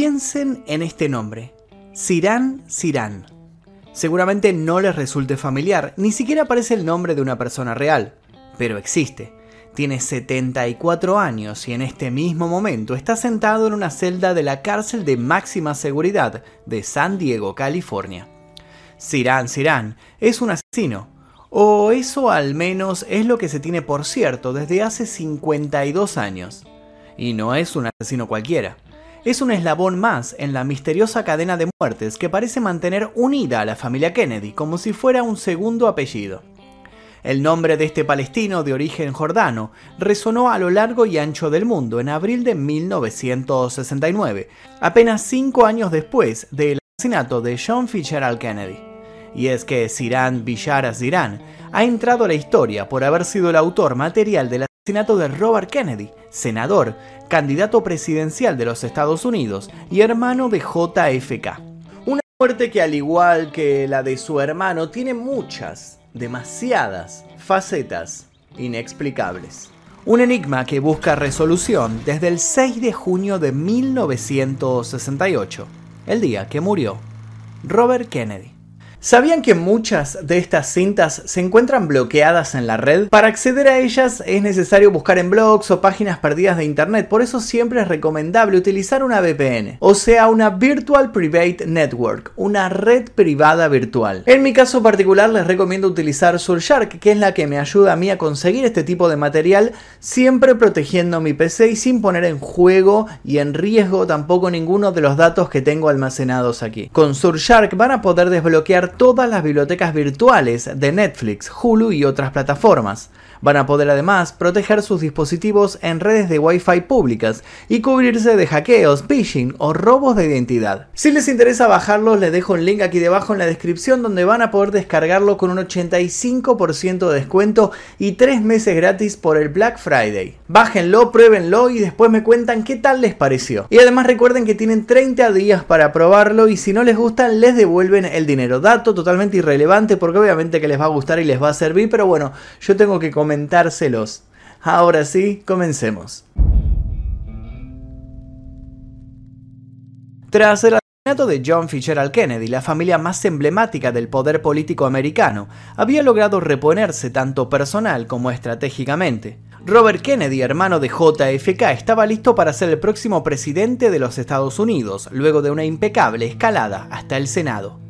Piensen en este nombre, Sirán Sirán. Seguramente no les resulte familiar, ni siquiera parece el nombre de una persona real, pero existe. Tiene 74 años y en este mismo momento está sentado en una celda de la cárcel de máxima seguridad de San Diego, California. Sirán Sirán es un asesino, o eso al menos es lo que se tiene por cierto desde hace 52 años. Y no es un asesino cualquiera es un eslabón más en la misteriosa cadena de muertes que parece mantener unida a la familia Kennedy como si fuera un segundo apellido. El nombre de este palestino de origen jordano resonó a lo largo y ancho del mundo en abril de 1969, apenas cinco años después del asesinato de John Fitzgerald Kennedy. Y es que Siran Bishara Ziran ha entrado a la historia por haber sido el autor material del asesinato de Robert Kennedy, senador, candidato presidencial de los Estados Unidos y hermano de JFK. Una muerte que al igual que la de su hermano tiene muchas, demasiadas facetas inexplicables. Un enigma que busca resolución desde el 6 de junio de 1968, el día que murió Robert Kennedy. ¿Sabían que muchas de estas cintas se encuentran bloqueadas en la red? Para acceder a ellas es necesario buscar en blogs o páginas perdidas de internet, por eso siempre es recomendable utilizar una VPN, o sea, una Virtual Private Network, una red privada virtual. En mi caso particular les recomiendo utilizar Surfshark, que es la que me ayuda a mí a conseguir este tipo de material, siempre protegiendo mi PC y sin poner en juego y en riesgo tampoco ninguno de los datos que tengo almacenados aquí. Con Surfshark van a poder desbloquear todas las bibliotecas virtuales de Netflix, Hulu y otras plataformas. Van a poder además proteger sus dispositivos en redes de Wi-Fi públicas y cubrirse de hackeos, phishing o robos de identidad. Si les interesa bajarlo, les dejo un link aquí debajo en la descripción donde van a poder descargarlo con un 85% de descuento y 3 meses gratis por el Black Friday. Bájenlo, pruébenlo y después me cuentan qué tal les pareció. Y además recuerden que tienen 30 días para probarlo y si no les gusta les devuelven el dinero. Dato totalmente irrelevante porque obviamente que les va a gustar y les va a servir, pero bueno, yo tengo que comentárselos. Ahora sí, comencemos. Tras el asesinato de John Fitzgerald Kennedy, la familia más emblemática del poder político americano había logrado reponerse tanto personal como estratégicamente. Robert Kennedy, hermano de JFK, estaba listo para ser el próximo presidente de los Estados Unidos, luego de una impecable escalada hasta el Senado.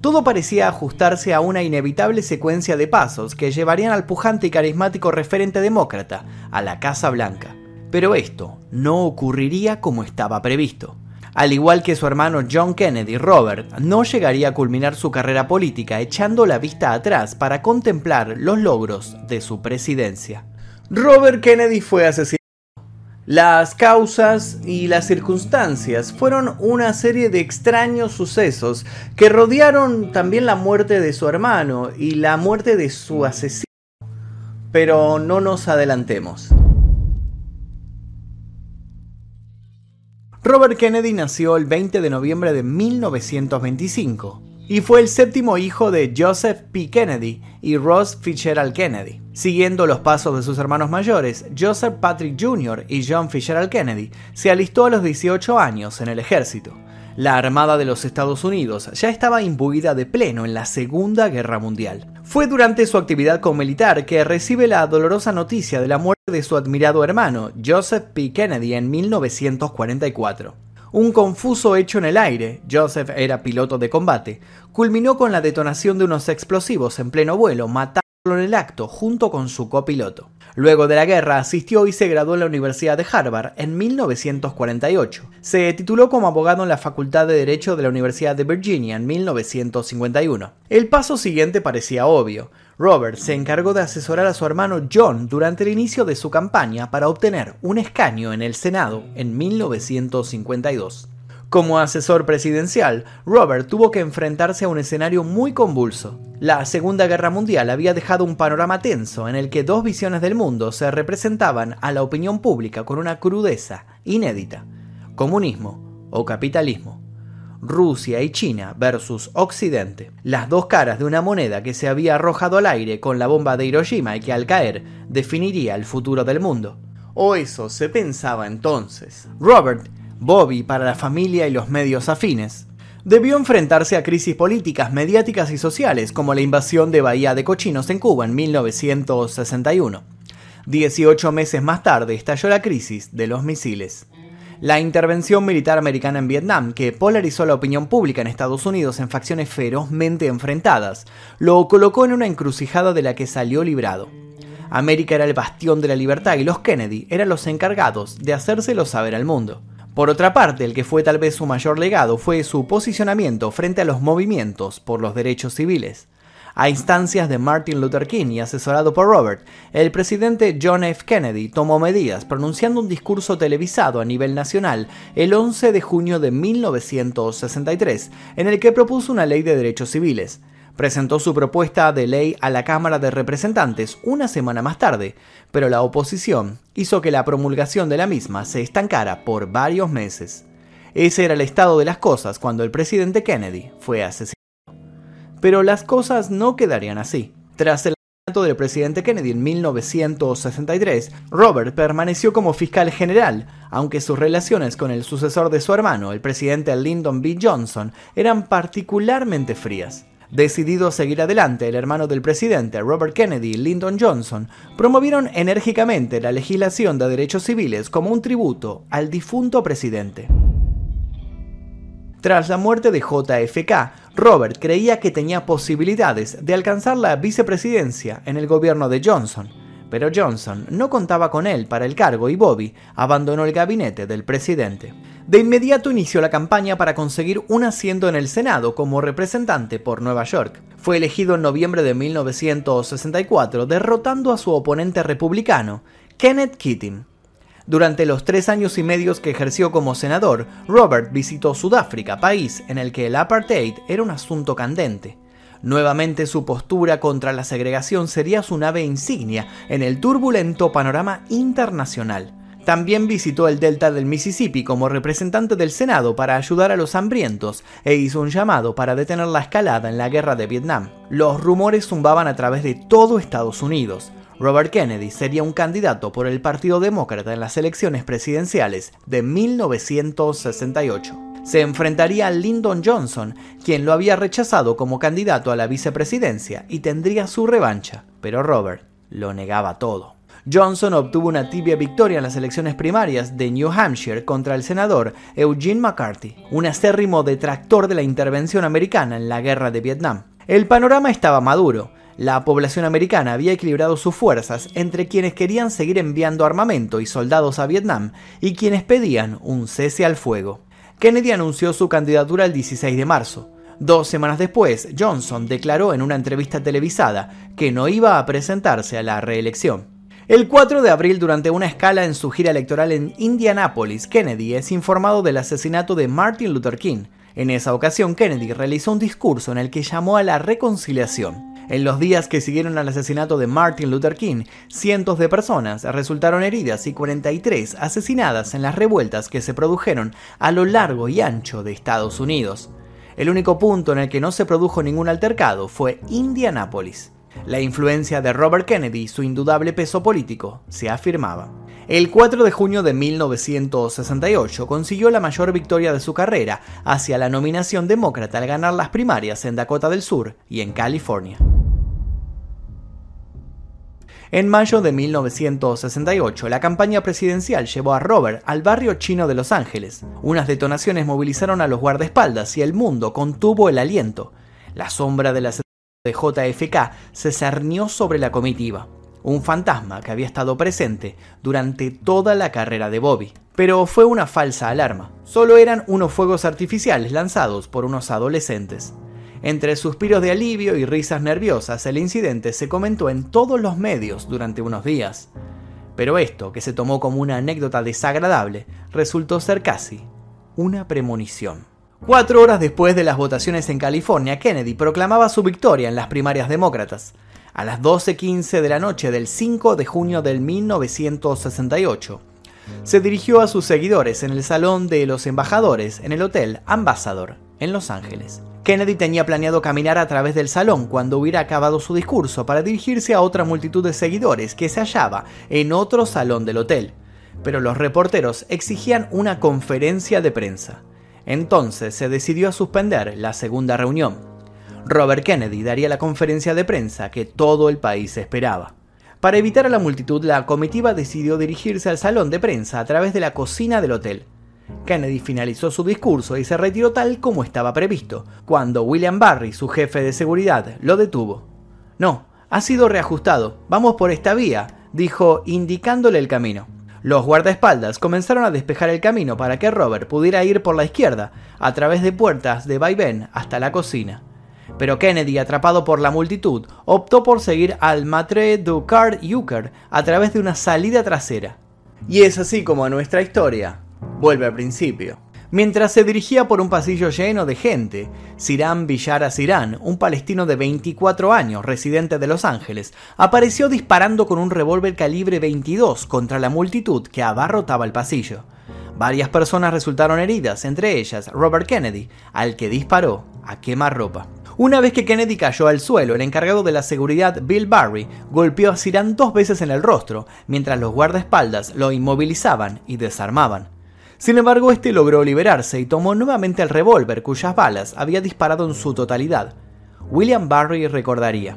Todo parecía ajustarse a una inevitable secuencia de pasos que llevarían al pujante y carismático referente demócrata a la Casa Blanca. Pero esto no ocurriría como estaba previsto. Al igual que su hermano John Kennedy, Robert no llegaría a culminar su carrera política echando la vista atrás para contemplar los logros de su presidencia. Robert Kennedy fue asesinado las causas y las circunstancias fueron una serie de extraños sucesos que rodearon también la muerte de su hermano y la muerte de su asesino. Pero no nos adelantemos. Robert Kennedy nació el 20 de noviembre de 1925 y fue el séptimo hijo de Joseph P. Kennedy y Ross Fitzgerald Kennedy. Siguiendo los pasos de sus hermanos mayores, Joseph Patrick Jr. y John Fitzgerald Kennedy se alistó a los 18 años en el ejército. La Armada de los Estados Unidos ya estaba imbuida de pleno en la Segunda Guerra Mundial. Fue durante su actividad como militar que recibe la dolorosa noticia de la muerte de su admirado hermano, Joseph P. Kennedy, en 1944. Un confuso hecho en el aire, Joseph era piloto de combate, culminó con la detonación de unos explosivos en pleno vuelo, matándolo en el acto junto con su copiloto. Luego de la guerra asistió y se graduó en la Universidad de Harvard en 1948. Se tituló como abogado en la Facultad de Derecho de la Universidad de Virginia en 1951. El paso siguiente parecía obvio. Robert se encargó de asesorar a su hermano John durante el inicio de su campaña para obtener un escaño en el Senado en 1952. Como asesor presidencial, Robert tuvo que enfrentarse a un escenario muy convulso. La Segunda Guerra Mundial había dejado un panorama tenso en el que dos visiones del mundo se representaban a la opinión pública con una crudeza inédita. Comunismo o capitalismo. Rusia y China versus Occidente, las dos caras de una moneda que se había arrojado al aire con la bomba de Hiroshima y que al caer definiría el futuro del mundo. O eso se pensaba entonces. Robert Bobby para la familia y los medios afines. Debió enfrentarse a crisis políticas, mediáticas y sociales, como la invasión de Bahía de Cochinos en Cuba en 1961. Dieciocho meses más tarde estalló la crisis de los misiles. La intervención militar americana en Vietnam, que polarizó la opinión pública en Estados Unidos en facciones ferozmente enfrentadas, lo colocó en una encrucijada de la que salió librado. América era el bastión de la libertad y los Kennedy eran los encargados de hacérselo saber al mundo. Por otra parte, el que fue tal vez su mayor legado fue su posicionamiento frente a los movimientos por los derechos civiles. A instancias de Martin Luther King y asesorado por Robert, el presidente John F. Kennedy tomó medidas pronunciando un discurso televisado a nivel nacional el 11 de junio de 1963, en el que propuso una ley de derechos civiles. Presentó su propuesta de ley a la Cámara de Representantes una semana más tarde, pero la oposición hizo que la promulgación de la misma se estancara por varios meses. Ese era el estado de las cosas cuando el presidente Kennedy fue asesinado. Pero las cosas no quedarían así. Tras el asesinato del presidente Kennedy en 1963, Robert permaneció como fiscal general, aunque sus relaciones con el sucesor de su hermano, el presidente Lyndon B. Johnson, eran particularmente frías. Decidido a seguir adelante, el hermano del presidente, Robert Kennedy Lyndon Johnson, promovieron enérgicamente la legislación de derechos civiles como un tributo al difunto presidente. Tras la muerte de JFK, Robert creía que tenía posibilidades de alcanzar la vicepresidencia en el gobierno de Johnson, pero Johnson no contaba con él para el cargo y Bobby abandonó el gabinete del presidente. De inmediato inició la campaña para conseguir un asiento en el Senado como representante por Nueva York. Fue elegido en noviembre de 1964, derrotando a su oponente republicano, Kenneth Keating. Durante los tres años y medio que ejerció como senador, Robert visitó Sudáfrica, país en el que el apartheid era un asunto candente. Nuevamente su postura contra la segregación sería su nave insignia en el turbulento panorama internacional. También visitó el delta del Mississippi como representante del Senado para ayudar a los hambrientos e hizo un llamado para detener la escalada en la guerra de Vietnam. Los rumores zumbaban a través de todo Estados Unidos. Robert Kennedy sería un candidato por el Partido Demócrata en las elecciones presidenciales de 1968. Se enfrentaría a Lyndon Johnson, quien lo había rechazado como candidato a la vicepresidencia y tendría su revancha, pero Robert lo negaba todo. Johnson obtuvo una tibia victoria en las elecciones primarias de New Hampshire contra el senador Eugene McCarthy, un acérrimo detractor de la intervención americana en la guerra de Vietnam. El panorama estaba maduro. La población americana había equilibrado sus fuerzas entre quienes querían seguir enviando armamento y soldados a Vietnam y quienes pedían un cese al fuego. Kennedy anunció su candidatura el 16 de marzo. Dos semanas después, Johnson declaró en una entrevista televisada que no iba a presentarse a la reelección. El 4 de abril, durante una escala en su gira electoral en Indianápolis, Kennedy es informado del asesinato de Martin Luther King. En esa ocasión, Kennedy realizó un discurso en el que llamó a la reconciliación. En los días que siguieron al asesinato de Martin Luther King, cientos de personas resultaron heridas y 43 asesinadas en las revueltas que se produjeron a lo largo y ancho de Estados Unidos. El único punto en el que no se produjo ningún altercado fue Indianápolis. La influencia de Robert Kennedy y su indudable peso político se afirmaba. El 4 de junio de 1968 consiguió la mayor victoria de su carrera hacia la nominación demócrata al ganar las primarias en Dakota del Sur y en California. En mayo de 1968, la campaña presidencial llevó a Robert al barrio chino de Los Ángeles. Unas detonaciones movilizaron a los guardaespaldas y el mundo contuvo el aliento. La sombra de la de JFK se cernió sobre la comitiva, un fantasma que había estado presente durante toda la carrera de Bobby. Pero fue una falsa alarma. Solo eran unos fuegos artificiales lanzados por unos adolescentes. Entre suspiros de alivio y risas nerviosas, el incidente se comentó en todos los medios durante unos días. Pero esto, que se tomó como una anécdota desagradable, resultó ser casi una premonición. Cuatro horas después de las votaciones en California, Kennedy proclamaba su victoria en las primarias demócratas. A las 12.15 de la noche del 5 de junio del 1968, se dirigió a sus seguidores en el Salón de los Embajadores en el Hotel Ambassador, en Los Ángeles. Kennedy tenía planeado caminar a través del salón cuando hubiera acabado su discurso para dirigirse a otra multitud de seguidores que se hallaba en otro salón del hotel. pero los reporteros exigían una conferencia de prensa. Entonces se decidió a suspender la segunda reunión. Robert Kennedy daría la conferencia de prensa que todo el país esperaba. Para evitar a la multitud, la comitiva decidió dirigirse al salón de prensa a través de la cocina del hotel. Kennedy finalizó su discurso y se retiró tal como estaba previsto, cuando William Barry, su jefe de seguridad, lo detuvo. No, ha sido reajustado, vamos por esta vía, dijo indicándole el camino. Los guardaespaldas comenzaron a despejar el camino para que Robert pudiera ir por la izquierda, a través de puertas de vaivén hasta la cocina. Pero Kennedy, atrapado por la multitud, optó por seguir al Matre du Card a través de una salida trasera. Y es así como nuestra historia vuelve al principio. Mientras se dirigía por un pasillo lleno de gente, Siran Villara Siran, un palestino de 24 años, residente de Los Ángeles, apareció disparando con un revólver calibre 22 contra la multitud que abarrotaba el pasillo. Varias personas resultaron heridas, entre ellas Robert Kennedy, al que disparó a quemarropa. Una vez que Kennedy cayó al suelo, el encargado de la seguridad, Bill Barry, golpeó a Siran dos veces en el rostro, mientras los guardaespaldas lo inmovilizaban y desarmaban. Sin embargo, este logró liberarse y tomó nuevamente el revólver cuyas balas había disparado en su totalidad. William Barry recordaría.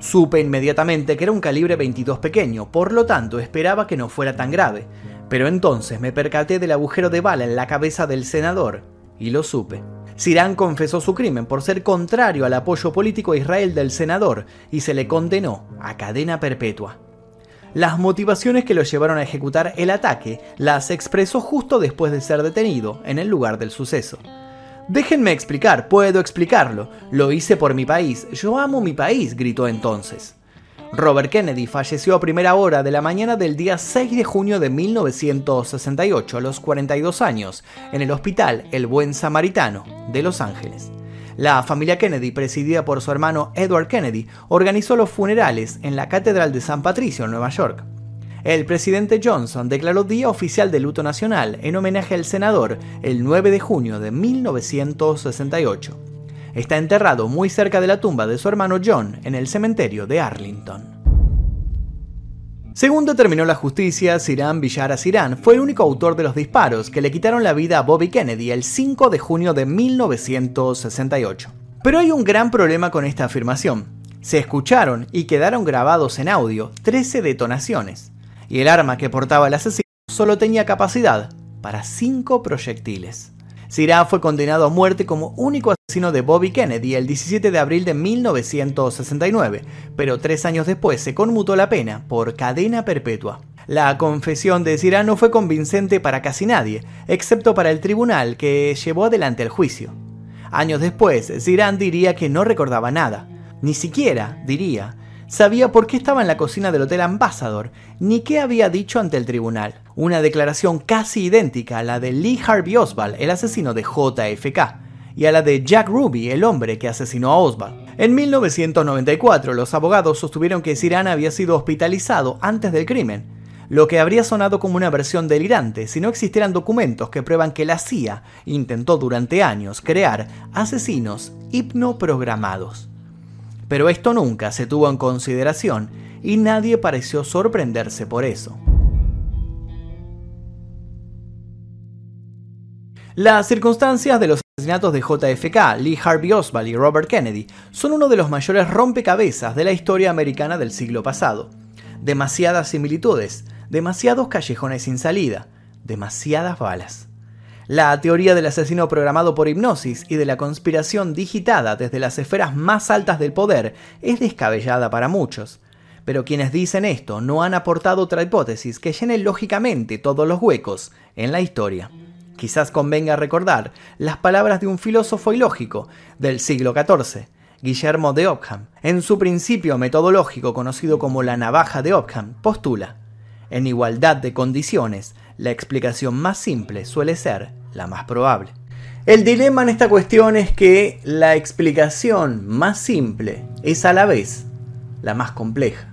Supe inmediatamente que era un calibre 22 pequeño, por lo tanto esperaba que no fuera tan grave, pero entonces me percaté del agujero de bala en la cabeza del senador, y lo supe. Sirán confesó su crimen por ser contrario al apoyo político a Israel del senador y se le condenó a cadena perpetua. Las motivaciones que lo llevaron a ejecutar el ataque las expresó justo después de ser detenido en el lugar del suceso. Déjenme explicar, puedo explicarlo. Lo hice por mi país. Yo amo mi país, gritó entonces. Robert Kennedy falleció a primera hora de la mañana del día 6 de junio de 1968 a los 42 años en el Hospital El Buen Samaritano de Los Ángeles. La familia Kennedy, presidida por su hermano Edward Kennedy, organizó los funerales en la Catedral de San Patricio en Nueva York. El presidente Johnson declaró Día Oficial de Luto Nacional en homenaje al senador el 9 de junio de 1968. Está enterrado muy cerca de la tumba de su hermano John en el cementerio de Arlington. Según determinó la justicia, Sirán Villara Sirán fue el único autor de los disparos que le quitaron la vida a Bobby Kennedy el 5 de junio de 1968. Pero hay un gran problema con esta afirmación. Se escucharon y quedaron grabados en audio 13 detonaciones, y el arma que portaba el asesino solo tenía capacidad para 5 proyectiles. Sirá fue condenado a muerte como único asesino de Bobby Kennedy el 17 de abril de 1969, pero tres años después se conmutó la pena por cadena perpetua. La confesión de Sirá no fue convincente para casi nadie, excepto para el tribunal que llevó adelante el juicio. Años después, Sirán diría que no recordaba nada, ni siquiera, diría, sabía por qué estaba en la cocina del Hotel Ambassador, ni qué había dicho ante el tribunal. Una declaración casi idéntica a la de Lee Harvey Oswald, el asesino de JFK, y a la de Jack Ruby, el hombre que asesinó a Oswald. En 1994, los abogados sostuvieron que Sirana había sido hospitalizado antes del crimen, lo que habría sonado como una versión delirante si no existieran documentos que prueban que la CIA intentó durante años crear asesinos hipnoprogramados. Pero esto nunca se tuvo en consideración y nadie pareció sorprenderse por eso. Las circunstancias de los asesinatos de JFK, Lee Harvey Oswald y Robert Kennedy son uno de los mayores rompecabezas de la historia americana del siglo pasado. Demasiadas similitudes, demasiados callejones sin salida, demasiadas balas. La teoría del asesino programado por hipnosis y de la conspiración digitada desde las esferas más altas del poder es descabellada para muchos. Pero quienes dicen esto no han aportado otra hipótesis que llene lógicamente todos los huecos en la historia. Quizás convenga recordar las palabras de un filósofo ilógico del siglo XIV, Guillermo de Ockham. En su principio metodológico conocido como la navaja de Ockham, postula, en igualdad de condiciones, la explicación más simple suele ser la más probable. El dilema en esta cuestión es que la explicación más simple es a la vez la más compleja.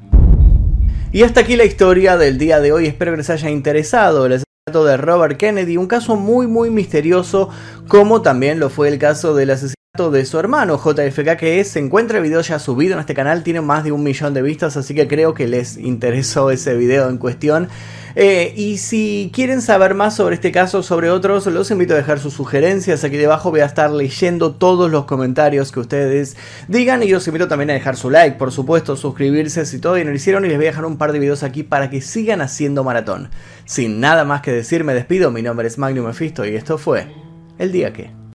Y hasta aquí la historia del día de hoy, espero que les haya interesado el asesinato de Robert Kennedy, un caso muy muy misterioso como también lo fue el caso del asesinato de su hermano JFK que se encuentra el video ya subido en este canal, tiene más de un millón de vistas, así que creo que les interesó ese video en cuestión. Eh, y si quieren saber más sobre este caso, sobre otros, los invito a dejar sus sugerencias. Aquí debajo voy a estar leyendo todos los comentarios que ustedes digan. Y los invito también a dejar su like, por supuesto, suscribirse si todavía no lo hicieron. Y les voy a dejar un par de videos aquí para que sigan haciendo maratón. Sin nada más que decir, me despido. Mi nombre es Magnum Mephisto y esto fue El Día Que.